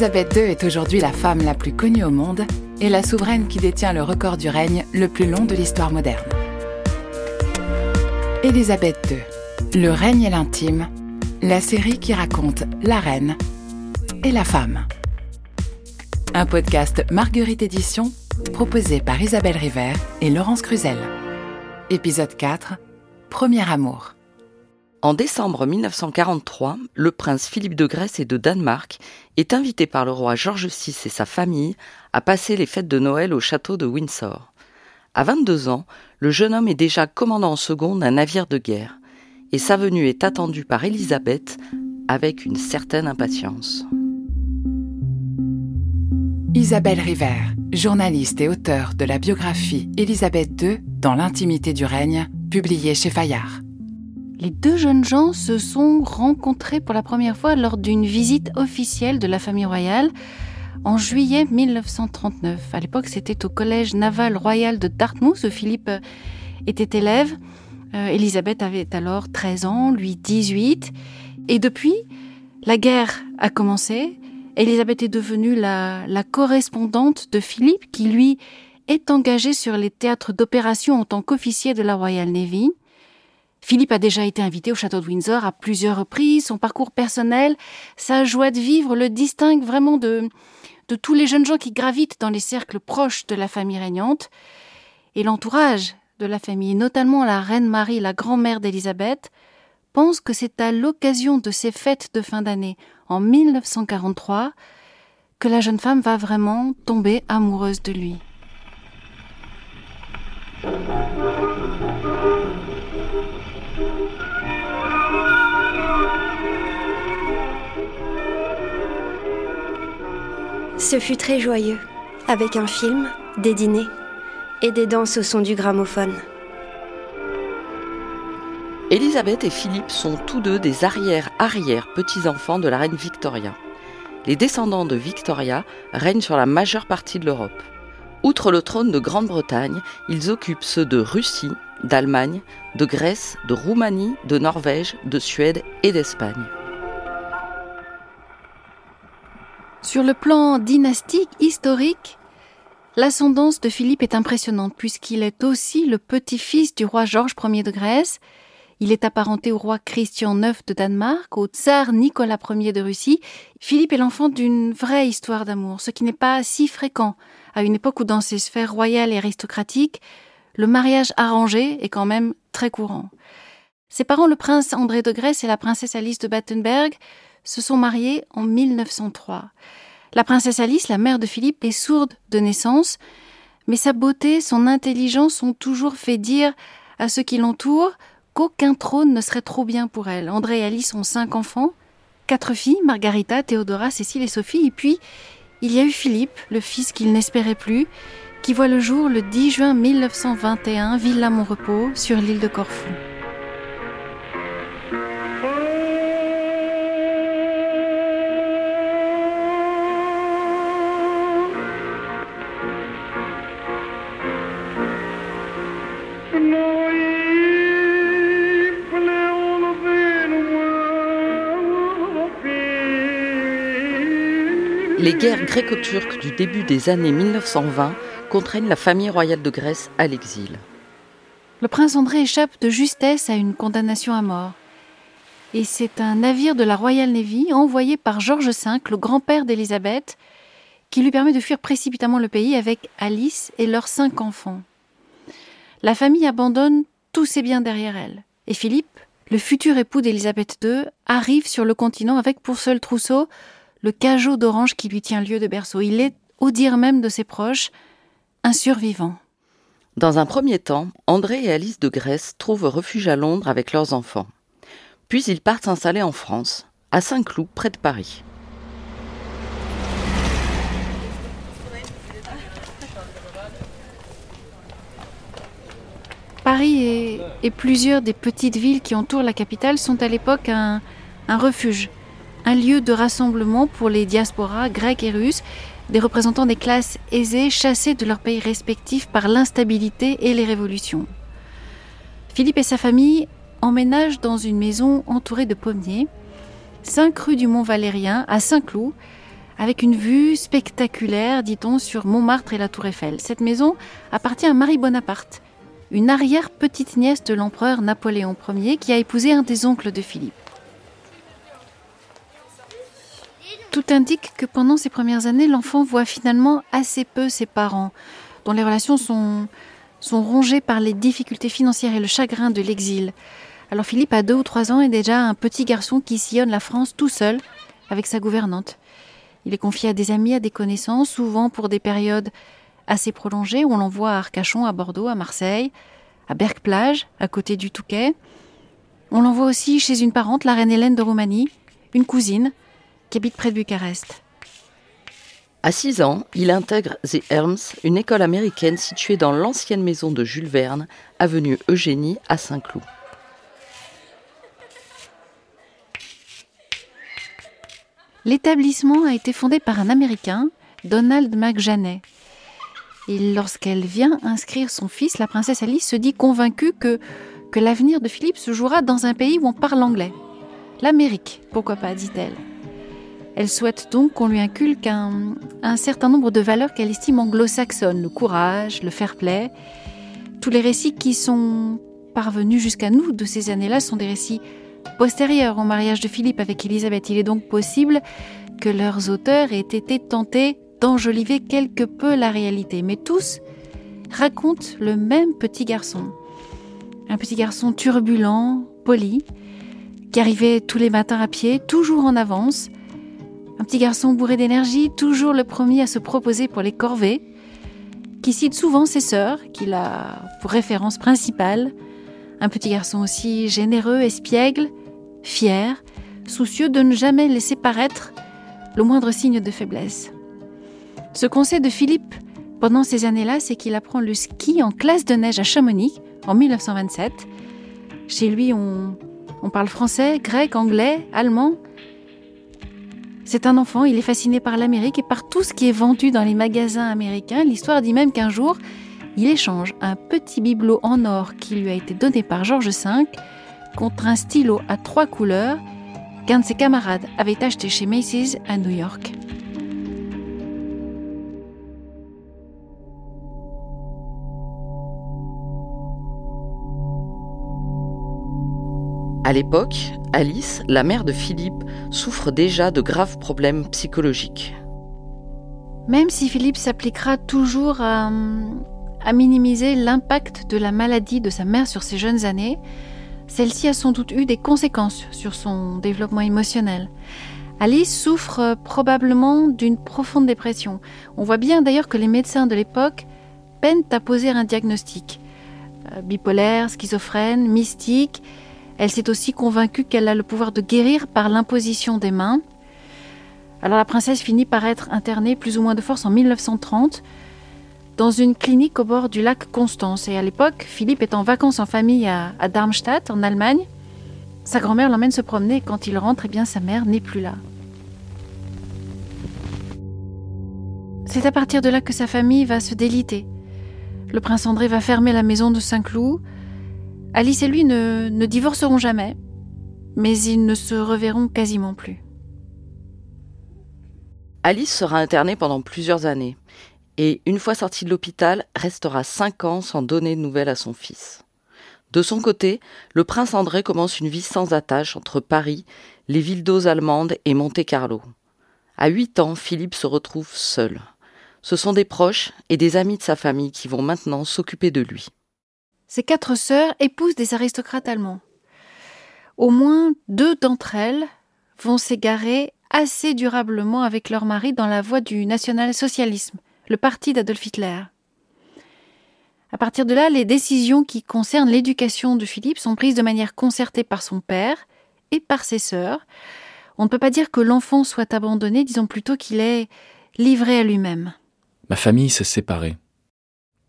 Élisabeth II est aujourd'hui la femme la plus connue au monde et la souveraine qui détient le record du règne le plus long de l'histoire moderne. Élisabeth II, Le règne et l'intime, la série qui raconte la reine et la femme. Un podcast Marguerite Édition proposé par Isabelle River et Laurence Cruzel. Épisode 4 Premier amour. En décembre 1943, le prince Philippe de Grèce et de Danemark est invité par le roi George VI et sa famille à passer les fêtes de Noël au château de Windsor. À 22 ans, le jeune homme est déjà commandant en second d'un navire de guerre, et sa venue est attendue par Élisabeth avec une certaine impatience. Isabelle River, journaliste et auteure de la biographie Élisabeth II dans l'intimité du règne, publiée chez Fayard. Les deux jeunes gens se sont rencontrés pour la première fois lors d'une visite officielle de la famille royale en juillet 1939. À l'époque, c'était au collège naval royal de Dartmouth où Philippe était élève. Euh, Elisabeth avait alors 13 ans, lui 18. Et depuis, la guerre a commencé. Elisabeth est devenue la, la correspondante de Philippe qui, lui, est engagé sur les théâtres d'opération en tant qu'officier de la Royal Navy. Philippe a déjà été invité au château de Windsor à plusieurs reprises. Son parcours personnel, sa joie de vivre le distingue vraiment de, tous les jeunes gens qui gravitent dans les cercles proches de la famille régnante. Et l'entourage de la famille, notamment la reine Marie, la grand-mère d'Élisabeth, pense que c'est à l'occasion de ces fêtes de fin d'année en 1943 que la jeune femme va vraiment tomber amoureuse de lui. Ce fut très joyeux, avec un film, des dîners et des danses au son du gramophone. Elisabeth et Philippe sont tous deux des arrière-arrière-petits-enfants de la reine Victoria. Les descendants de Victoria règnent sur la majeure partie de l'Europe. Outre le trône de Grande-Bretagne, ils occupent ceux de Russie, d'Allemagne, de Grèce, de Roumanie, de Norvège, de Suède et d'Espagne. Sur le plan dynastique, historique, l'ascendance de Philippe est impressionnante puisqu'il est aussi le petit-fils du roi Georges Ier de Grèce. Il est apparenté au roi Christian IX de Danemark, au tsar Nicolas Ier de Russie. Philippe est l'enfant d'une vraie histoire d'amour, ce qui n'est pas si fréquent à une époque où dans ces sphères royales et aristocratiques, le mariage arrangé est quand même très courant. Ses parents, le prince André de Grèce et la princesse Alice de Battenberg, se sont mariés en 1903. La princesse Alice, la mère de Philippe, est sourde de naissance, mais sa beauté, son intelligence ont toujours fait dire à ceux qui l'entourent qu'aucun trône ne serait trop bien pour elle. André et Alice ont cinq enfants, quatre filles, Margarita, Théodora, Cécile et Sophie, et puis il y a eu Philippe, le fils qu'il n'espérait plus, qui voit le jour le 10 juin 1921, Villa Montrepos, sur l'île de Corfou. Les guerres gréco-turques du début des années 1920 contraignent la famille royale de Grèce à l'exil. Le prince André échappe de justesse à une condamnation à mort. Et c'est un navire de la Royal Navy envoyé par George V, le grand-père d'Élisabeth, qui lui permet de fuir précipitamment le pays avec Alice et leurs cinq enfants. La famille abandonne tous ses biens derrière elle. Et Philippe, le futur époux d'Élisabeth II, arrive sur le continent avec pour seul trousseau le cajot d'orange qui lui tient lieu de berceau. Il est, au dire même de ses proches, un survivant. Dans un premier temps, André et Alice de Grèce trouvent refuge à Londres avec leurs enfants. Puis ils partent s'installer en France, à Saint-Cloud, près de Paris. Paris et, plusieurs des petites villes qui entourent la capitale sont à l'époque un refuge un lieu de rassemblement pour les diasporas grecques et russes, des représentants des classes aisées chassés de leur pays respectifs par l'instabilité et les révolutions. Philippe et sa famille emménagent dans une maison entourée de pommiers. 5 rue du Mont Valérien à Saint-Cloud, avec une vue spectaculaire, dit-on, sur Montmartre et la Tour Eiffel. Cette maison appartient à Marie Bonaparte, une arrière-petite-nièce de l'empereur Napoléon Ier qui a épousé un des oncles de Philippe. Tout indique que pendant ces premières années, l'enfant voit finalement assez peu ses parents, dont les relations sont, rongées par les difficultés financières et le chagrin de l'exil. Alors Philippe a deux ou trois ans et déjà un petit garçon qui sillonne la France tout seul avec sa gouvernante. Il est confié à des amis, à des connaissances, souvent pour des périodes assez prolongées on l'envoie à Arcachon, à Bordeaux, à Marseille, à Berck-Plage, à côté du Touquet. On l'envoie aussi chez une parente, la reine Hélène de Roumanie, une cousine, qui habite près de Bucarest. À 6 ans, il intègre The Elms, une école américaine située dans l'ancienne maison de Jules Verne, avenue Eugénie à Saint-Cloud. L'établissement a été fondé par un Américain, Donald McJaney. Et lorsqu'elle vient inscrire son fils, la princesse Alice se dit convaincue que, que l'avenir de Philippe se jouera dans un pays où on parle anglais. L'Amérique, pourquoi pas, dit-elle. Elle souhaite donc qu'on lui inculque un, certain nombre de valeurs qu'elle estime anglo-saxonnes, le courage, le fair-play. Tous les récits qui sont parvenus jusqu'à nous de ces années-là sont des récits postérieurs au mariage de Philippe avec Élisabeth. Il est donc possible que leurs auteurs aient été tentés d'enjoliver quelque peu la réalité, mais tous racontent le même petit garçon. Un petit garçon turbulent, poli, qui arrivait tous les matins à pied, toujours en avance, un petit garçon bourré d'énergie, toujours le premier à se proposer pour les corvées, qui cite souvent ses sœurs, qu'il a pour référence principale. Un petit garçon aussi généreux, espiègle, fier, soucieux de ne jamais laisser paraître le moindre signe de faiblesse. Ce qu'on sait de Philippe pendant ces années-là, c'est qu'il apprend le ski en classe de neige à Chamonix en 1927. Chez lui, on, on parle français, grec, anglais, allemand, c'est un enfant, il est fasciné par l'Amérique et par tout ce qui est vendu dans les magasins américains. L'histoire dit même qu'un jour, il échange un petit bibelot en or qui lui a été donné par George V contre un stylo à trois couleurs qu'un de ses camarades avait acheté chez Macy's à New York. À l'époque, Alice, la mère de Philippe, souffre déjà de graves problèmes psychologiques. Même si Philippe s'appliquera toujours à, à minimiser l'impact de la maladie de sa mère sur ses jeunes années, celle-ci a sans doute eu des conséquences sur son développement émotionnel. Alice souffre probablement d'une profonde dépression. On voit bien d'ailleurs que les médecins de l'époque peinent à poser un diagnostic. Euh, bipolaire, schizophrène, mystique, elle s'est aussi convaincue qu'elle a le pouvoir de guérir par l'imposition des mains. Alors la princesse finit par être internée plus ou moins de force en 1930 dans une clinique au bord du lac Constance. Et à l'époque, Philippe est en vacances en famille à, Darmstadt, en Allemagne. Sa grand-mère l'emmène se promener quand il rentre, eh bien, sa mère n'est plus là. C'est à partir de là que sa famille va se déliter. Le prince André va fermer la maison de Saint-Cloud Alice et lui ne, divorceront jamais, mais ils ne se reverront quasiment plus. Alice sera internée pendant plusieurs années et, une fois sortie de l'hôpital, restera cinq ans sans donner de nouvelles à son fils. De son côté, le prince André commence une vie sans attache entre Paris, les villes d'eaux allemandes et Monte-Carlo. À huit ans, Philippe se retrouve seul. Ce sont des proches et des amis de sa famille qui vont maintenant s'occuper de lui. Ces quatre sœurs épousent des aristocrates allemands. Au moins deux d'entre elles vont s'égarer assez durablement avec leur mari dans la voie du national-socialisme, le parti d'Adolf Hitler. À partir de là, les décisions qui concernent l'éducation de Philippe sont prises de manière concertée par son père et par ses sœurs. On ne peut pas dire que l'enfant soit abandonné, disons plutôt qu'il est livré à lui-même. Ma famille s'est séparée.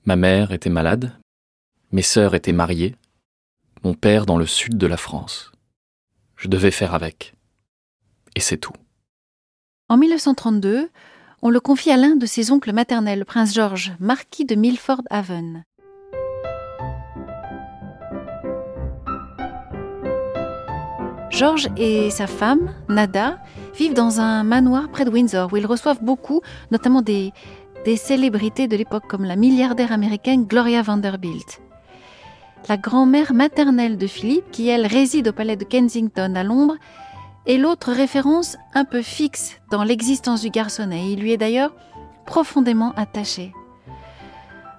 Ma mère était malade, mes sœurs étaient mariées, mon père dans le sud de la France. Je devais faire avec. Et c'est tout. En 1932, on le confie à l'un de ses oncles maternels, prince George, marquis de Milford Haven. Georges et sa femme, Nada, vivent dans un manoir près de Windsor où ils reçoivent beaucoup, notamment des célébrités de l'époque comme la milliardaire américaine Gloria Vanderbilt. La grand-mère maternelle de Philippe, qui elle réside au palais de Kensington à Londres, est l'autre référence un peu fixe dans l'existence du garçonnet. Il lui est d'ailleurs profondément attaché.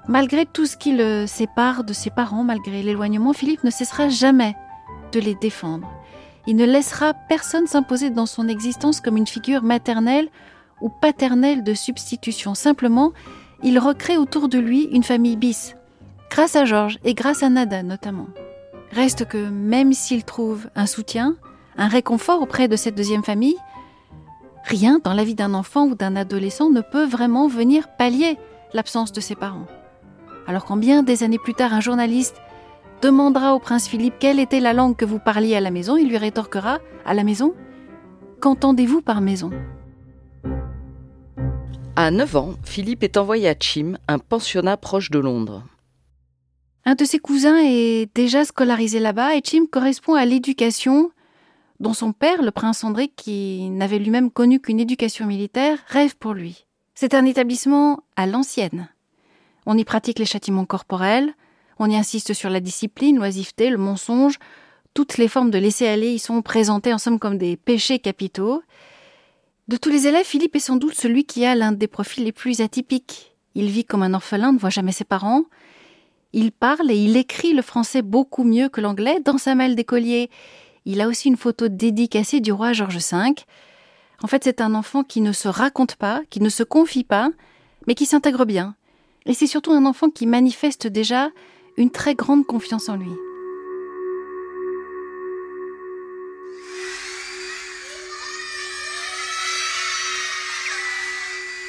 Malgré tout ce qui le sépare de ses parents, malgré l'éloignement, Philippe ne cessera jamais de les défendre. Il ne laissera personne s'imposer dans son existence comme une figure maternelle ou paternelle de substitution. Simplement, il recrée autour de lui une famille bis, grâce à Georges et grâce à Nada notamment. Reste que même s'il trouve un soutien, un réconfort auprès de cette deuxième famille, rien dans la vie d'un enfant ou d'un adolescent ne peut vraiment venir pallier l'absence de ses parents. Alors quand bien des années plus tard un journaliste demandera au prince Philippe quelle était la langue que vous parliez à la maison, il lui rétorquera à la maison Qu'entendez-vous par maison? À 9 ans, Philippe est envoyé à Chim, un pensionnat proche de Londres. Un de ses cousins est déjà scolarisé là-bas et Chim correspond à l'éducation dont son père, le prince André, qui n'avait lui-même connu qu'une éducation militaire, rêve pour lui. C'est un établissement à l'ancienne. On y pratique les châtiments corporels, on y insiste sur la discipline, l'oisiveté, le mensonge. Toutes les formes de laisser-aller y sont présentées en somme comme des péchés capitaux. De tous les élèves, Philippe est sans doute celui qui a l'un des profils les plus atypiques. Il vit comme un orphelin, ne voit jamais ses parents. Il parle et il écrit le français beaucoup mieux que l'anglais. Dans sa malle d'écolier, il a aussi une photo dédicacée du roi George V. En fait, c'est un enfant qui ne se raconte pas, qui ne se confie pas, mais qui s'intègre bien. Et c'est surtout un enfant qui manifeste déjà une très grande confiance en lui.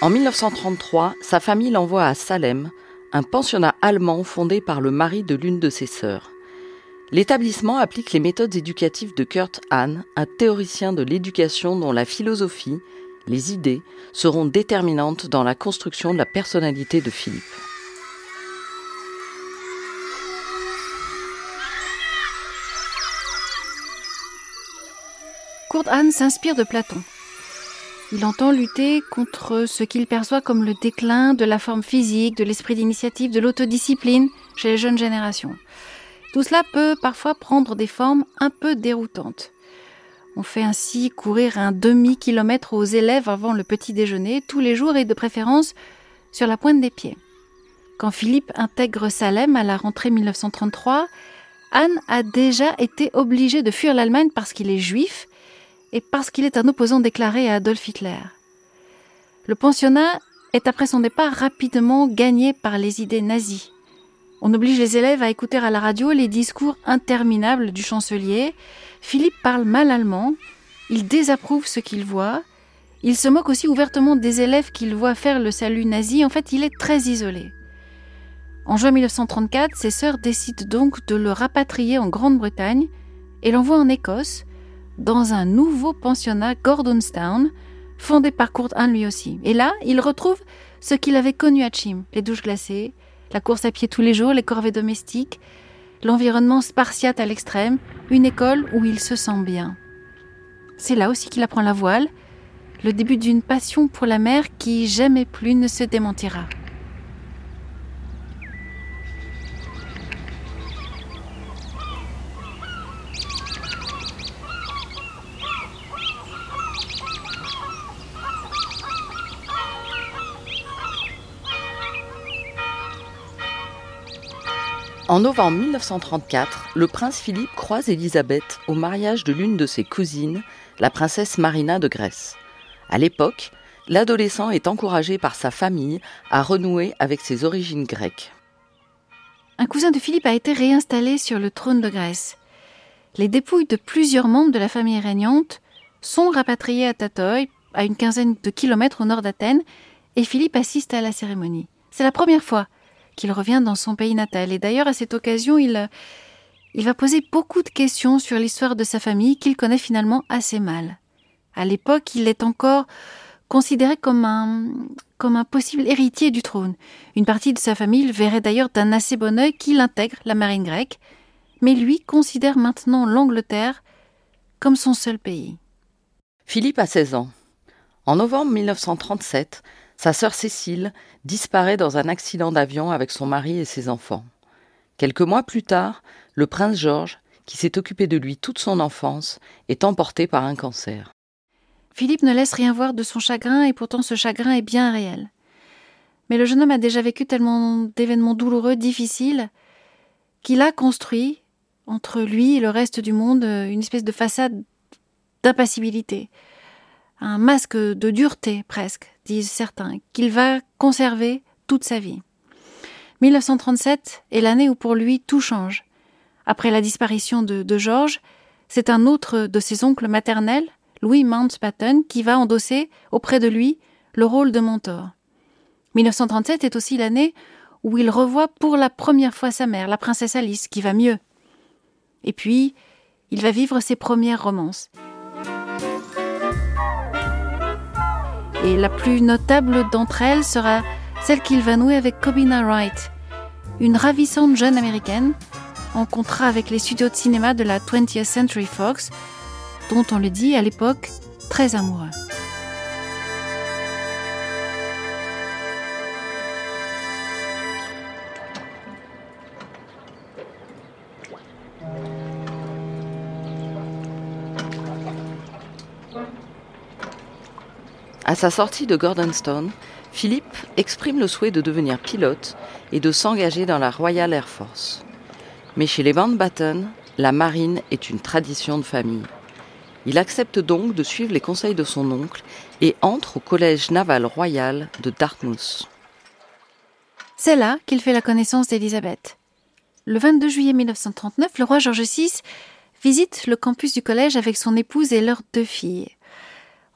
En 1933, sa famille l'envoie à Salem, un pensionnat allemand fondé par le mari de l'une de ses sœurs. L'établissement applique les méthodes éducatives de Kurt Hahn, un théoricien de l'éducation dont la philosophie, les idées seront déterminantes dans la construction de la personnalité de Philippe. Kurt Hahn s'inspire de Platon. Il entend lutter contre ce qu'il perçoit comme le déclin de la forme physique, de l'esprit d'initiative, de l'autodiscipline chez les jeunes générations. Tout cela peut parfois prendre des formes un peu déroutantes. On fait ainsi courir un demi-kilomètre aux élèves avant le petit déjeuner, tous les jours et de préférence sur la pointe des pieds. Quand Philippe intègre Salem à la rentrée 1933, Anne a déjà été obligé de fuir l'Allemagne parce qu'il est juif et parce qu'il est un opposant déclaré à Adolf Hitler. Le pensionnat est après son départ rapidement gagné par les idées nazies. On oblige les élèves à écouter à la radio les discours interminables du chancelier. Philippe parle mal allemand, il désapprouve ce qu'il voit, il se moque aussi ouvertement des élèves qu'il voit faire le salut nazi, en fait il est très isolé. En juin 1934, ses sœurs décident donc de le rapatrier en Grande-Bretagne et l'envoient en Écosse, dans un nouveau pensionnat Gordonstown, fondé par Kurt Hahn lui aussi. Et là, il retrouve ce qu'il avait connu à Chim, les douches glacées, la course à pied tous les jours, les corvées domestiques, l'environnement spartiate à l'extrême, une école où il se sent bien. C'est là aussi qu'il apprend la voile, le début d'une passion pour la mer qui jamais plus ne se démentira. En novembre 1934, le prince Philippe croise Élisabeth au mariage de l'une de ses cousines, la princesse Marina de Grèce. À l'époque, l'adolescent est encouragé par sa famille à renouer avec ses origines grecques. Un cousin de Philippe a été réinstallé sur le trône de Grèce. Les dépouilles de plusieurs membres de la famille régnante sont rapatriées à Tatoï, à une quinzaine de kilomètres au nord d'Athènes, et Philippe assiste à la cérémonie. C'est la première fois qu'il revient dans son pays natal. Et d'ailleurs, à cette occasion, il, il va poser beaucoup de questions sur l'histoire de sa famille qu'il connaît finalement assez mal. À l'époque, il est encore considéré comme un, comme un possible héritier du trône. Une partie de sa famille le verrait d'ailleurs d'un assez bon œil qu'il intègre la marine grecque, mais lui considère maintenant l'Angleterre comme son seul pays. Philippe a 16 ans. En novembre 1937, sa sœur Cécile disparaît dans un accident d'avion avec son mari et ses enfants. Quelques mois plus tard, le prince George, qui s'est occupé de lui toute son enfance, est emporté par un cancer. Philippe ne laisse rien voir de son chagrin et pourtant ce chagrin est bien réel. Mais le jeune homme a déjà vécu tellement d'événements douloureux, difficiles, qu'il a construit, entre lui et le reste du monde, une espèce de façade d'impassibilité, un masque de dureté presque, disent certains, qu'il va conserver toute sa vie. 1937 est l'année où pour lui tout change. Après la disparition de, de Georges, c'est un autre de ses oncles maternels, Louis Mountbatten, qui va endosser auprès de lui le rôle de mentor. 1937 est aussi l'année où il revoit pour la première fois sa mère, la princesse Alice, qui va mieux. Et puis, il va vivre ses premières romances. Et la plus notable d'entre elles sera celle qu'il va nouer avec Cobina Wright, une ravissante jeune américaine en contrat avec les studios de cinéma de la 20th Century Fox, dont on le dit à l'époque très amoureux. À sa sortie de Gordonstown, Philippe exprime le souhait de devenir pilote et de s'engager dans la Royal Air Force. Mais chez les Mountbatten, la marine est une tradition de famille. Il accepte donc de suivre les conseils de son oncle et entre au collège naval royal de Dartmouth. C'est là qu'il fait la connaissance d'Élisabeth. Le 22 juillet 1939, le roi George VI visite le campus du collège avec son épouse et leurs deux filles.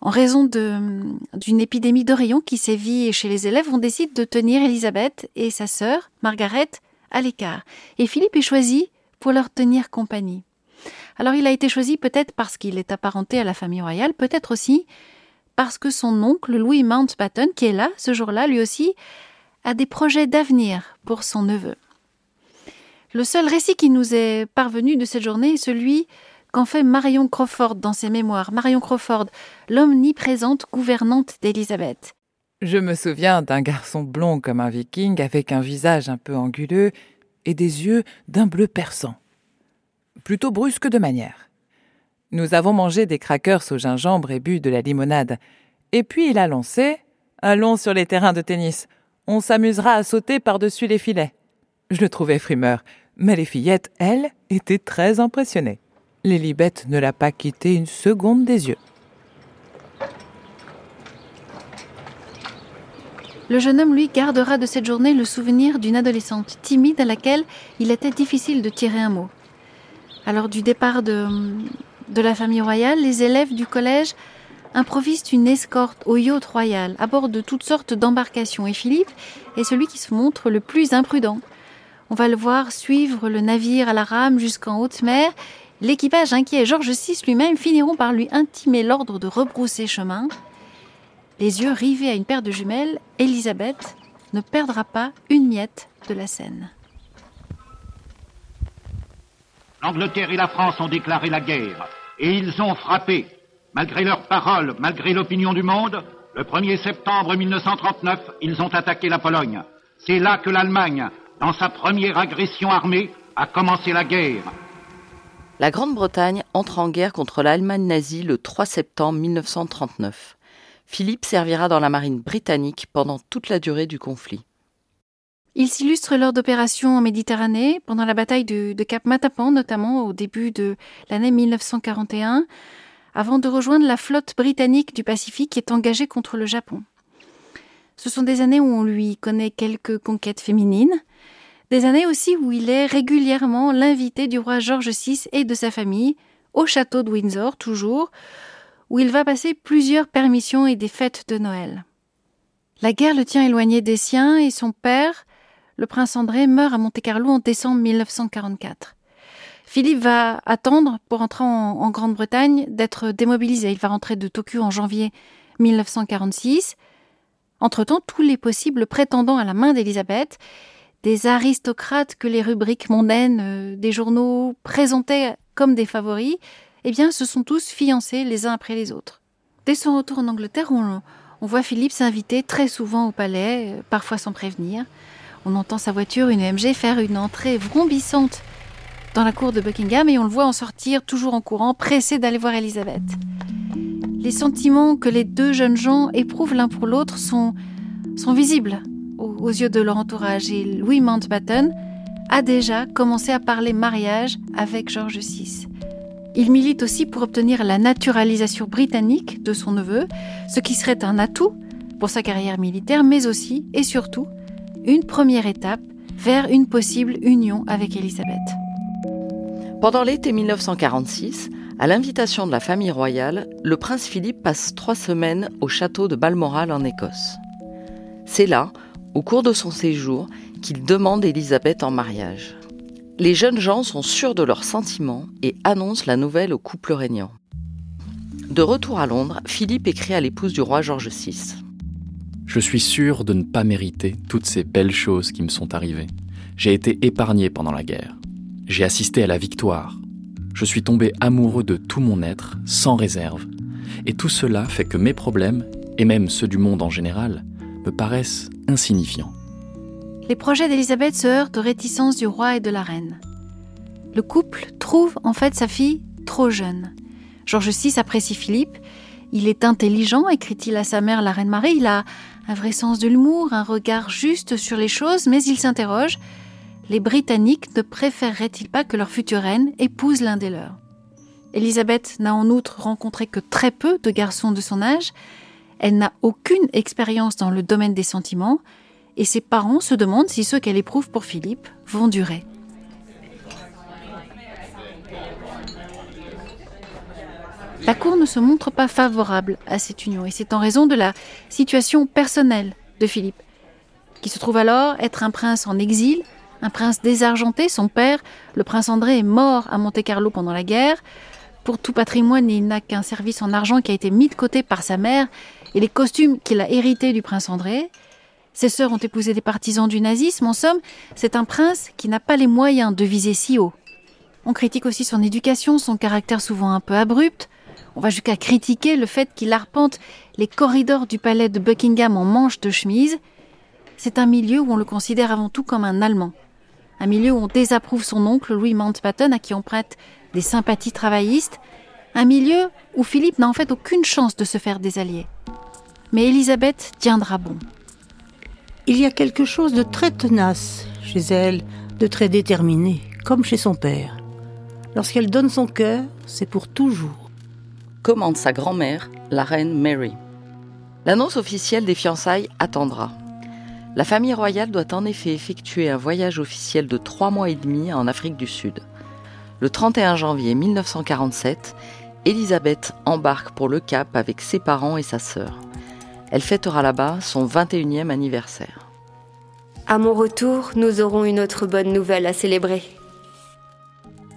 En raison d'une épidémie d'Orion qui sévit chez les élèves, on décide de tenir Elisabeth et sa sœur, Margaret, à l'écart. Et Philippe est choisi pour leur tenir compagnie. Alors il a été choisi peut-être parce qu'il est apparenté à la famille royale, peut-être aussi parce que son oncle Louis Mountbatten, qui est là ce jour-là, lui aussi, a des projets d'avenir pour son neveu. Le seul récit qui nous est parvenu de cette journée est celui qu'en fait Marion Crawford dans ses mémoires? Marion Crawford, l'omniprésente gouvernante d'Élisabeth. Je me souviens d'un garçon blond comme un viking, avec un visage un peu anguleux et des yeux d'un bleu perçant. Plutôt brusque de manière. Nous avons mangé des crackers au gingembre et bu de la limonade. Et puis il a lancé Allons sur les terrains de tennis. On s'amusera à sauter par-dessus les filets. Je le trouvais frimeur, mais les fillettes, elles, étaient très impressionnées. Lilibet ne l'a pas quitté une seconde des yeux. Le jeune homme, lui, gardera de cette journée le souvenir d'une adolescente timide à laquelle il était difficile de tirer un mot. Alors du départ de, de la famille royale, les élèves du collège improvisent une escorte au yacht royal à bord de toutes sortes d'embarcations et Philippe est celui qui se montre le plus imprudent. On va le voir suivre le navire à la rame jusqu'en haute mer L'équipage inquiet et Georges VI lui-même finiront par lui intimer l'ordre de rebrousser chemin. Les yeux rivés à une paire de jumelles, Élisabeth ne perdra pas une miette de la scène. L'Angleterre et la France ont déclaré la guerre et ils ont frappé. Malgré leurs paroles, malgré l'opinion du monde, le 1er septembre 1939, ils ont attaqué la Pologne. C'est là que l'Allemagne, dans sa première agression armée, a commencé la guerre. La Grande-Bretagne entre en guerre contre l'Allemagne nazie le 3 septembre 1939. Philippe servira dans la marine britannique pendant toute la durée du conflit. Il s'illustre lors d'opérations en Méditerranée, pendant la bataille de, Cap Matapan notamment au début de l'année 1941, avant de rejoindre la flotte britannique du Pacifique qui est engagée contre le Japon. Ce sont des années où on lui connaît quelques conquêtes féminines, des années aussi où il est régulièrement l'invité du roi George VI et de sa famille, au château de Windsor toujours, où il va passer plusieurs permissions et des fêtes de Noël. La guerre le tient éloigné des siens et son père, le prince André, meurt à Monte-Carlo en décembre 1944. Philippe va attendre, pour entrer en, Grande-Bretagne, d'être démobilisé. Il va rentrer de Tokyo en janvier 1946. Entre-temps, tous les possibles prétendants à la main d'Élisabeth des aristocrates que les rubriques mondaines euh, des journaux présentaient comme des favoris eh bien, se sont tous fiancés les uns après les autres. Dès son retour en Angleterre, on, voit Philippe s'inviter très souvent au palais, euh, parfois sans prévenir. On entend sa voiture, une MG, faire une entrée vrombissante dans la cour de Buckingham et on le voit en sortir toujours en courant, pressé d'aller voir Elisabeth. Les sentiments que les deux jeunes gens éprouvent l'un pour l'autre sont visibles aux, yeux de leur entourage et Louis Mountbatten a déjà commencé à parler mariage avec George VI. Il milite aussi pour obtenir la naturalisation britannique de son neveu, ce qui serait un atout pour sa carrière militaire, mais aussi et surtout une première étape vers une possible union avec Élisabeth. Pendant l'été 1946, à l'invitation de la famille royale, le prince Philippe passe trois semaines au château de Balmoral en Écosse. C'est là, au cours de son séjour, qu'il demande Élisabeth en mariage. Les jeunes gens sont sûrs de leurs sentiments et annoncent la nouvelle au couple régnant. De retour à Londres, Philippe écrit à l'épouse du roi George VI. Je suis sûr de ne pas mériter toutes ces belles choses qui me sont arrivées. J'ai été épargné pendant la guerre. J'ai assisté à la victoire. Je suis tombé amoureux de tout mon être, sans réserve. Et tout cela fait que mes problèmes, et même ceux du monde en général, paraissent insignifiants. Les projets d'Élisabeth se heurtent aux réticences du roi et de la reine. Le couple trouve en fait sa fille trop jeune. George VI apprécie Philippe. Il est intelligent, écrit-il à sa mère, la reine Marie. Il a un vrai sens de l'humour, un regard juste sur les choses, mais il s'interroge. Les Britanniques ne préféreraient-ils pas que leur future reine épouse l'un des leurs? Élisabeth n'a en outre rencontré que très peu de garçons de son âge. Elle n'a aucune expérience dans le domaine des sentiments et ses parents se demandent si ceux qu'elle éprouve pour Philippe vont durer. La cour ne se montre pas favorable à cette union et c'est en raison de la situation personnelle de Philippe, qui se trouve alors être un prince en exil, un prince désargenté. Son père, le prince André, est mort à Monte-Carlo pendant la guerre. Pour tout patrimoine, il n'a qu'un service en argent qui a été mis de côté par sa mère et les costumes qu'il a hérités du prince André. Ses sœurs ont épousé des partisans du nazisme. En somme, c'est un prince qui n'a pas les moyens de viser si haut. On critique aussi son éducation, son caractère souvent un peu abrupt. On va jusqu'à critiquer le fait qu'il arpente les corridors du palais de Buckingham en manche de chemise. C'est un milieu où on le considère avant tout comme un Allemand. Un milieu où on désapprouve son oncle Louis Mountbatten à qui on prête des sympathies travaillistes. Un milieu où Philippe n'a en fait aucune chance de se faire des alliés. Mais Élisabeth tiendra bon. Il y a quelque chose de très tenace chez elle, de très déterminé, comme chez son père. Lorsqu'elle donne son cœur, c'est pour toujours. Commande sa grand-mère, la reine Mary. L'annonce officielle des fiançailles attendra. La famille royale doit en effet effectuer un voyage officiel de trois mois et demi en Afrique du Sud. Le 31 janvier 1947, Elisabeth embarque pour le Cap avec ses parents et sa sœur. Elle fêtera là-bas son 21e anniversaire. À mon retour, nous aurons une autre bonne nouvelle à célébrer.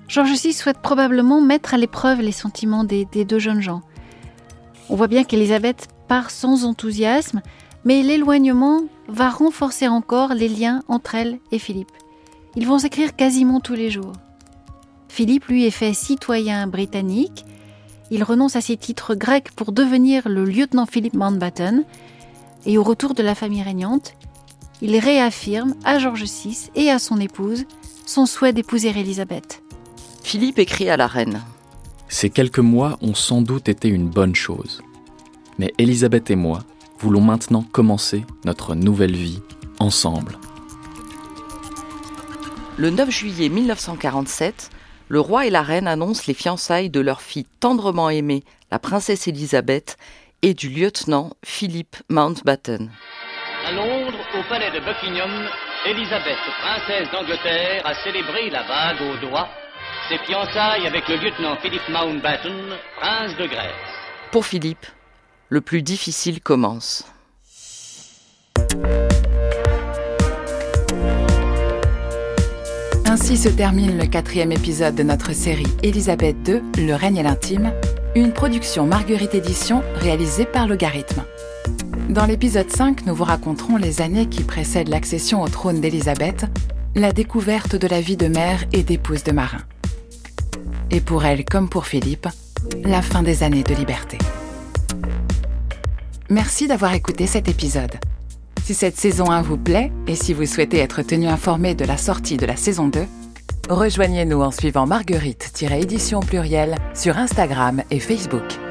George VI souhaite probablement mettre à l'épreuve les sentiments des, des deux jeunes gens. On voit bien qu'Élisabeth part sans enthousiasme, mais l'éloignement va renforcer encore les liens entre elle et Philippe. Ils vont s'écrire quasiment tous les jours. Philippe, lui, est fait citoyen britannique. Il renonce à ses titres grecs pour devenir le lieutenant Philippe Mountbatten. Et au retour de la famille régnante, il réaffirme à George VI et à son épouse son souhait d'épouser Élisabeth. Philippe écrit à la reine. Ces quelques mois ont sans doute été une bonne chose. Mais Elisabeth et moi voulons maintenant commencer notre nouvelle vie ensemble. Le 9 juillet 1947, le roi et la reine annoncent les fiançailles de leur fille tendrement aimée, la princesse Elisabeth, et du lieutenant Philippe Mountbatten. À Londres, au palais de Buckingham, Elisabeth, princesse d'Angleterre, a célébré la bague au doigt ses fiançailles avec le lieutenant Philippe Mountbatten, prince de Grèce. Pour Philippe, le plus difficile commence. Ainsi se termine le quatrième épisode de notre série Élisabeth II, Le règne et l'intime, une production Marguerite Édition réalisée par Logarithme. Dans l'épisode 5, nous vous raconterons les années qui précèdent l'accession au trône d'Élisabeth, la découverte de la vie de mère et d'épouse de marin. Et pour elle comme pour Philippe, la fin des années de liberté. Merci d'avoir écouté cet épisode. Si cette saison 1 vous plaît et si vous souhaitez être tenu informé de la sortie de la saison 2, rejoignez-nous en suivant Marguerite-édition pluriel sur Instagram et Facebook.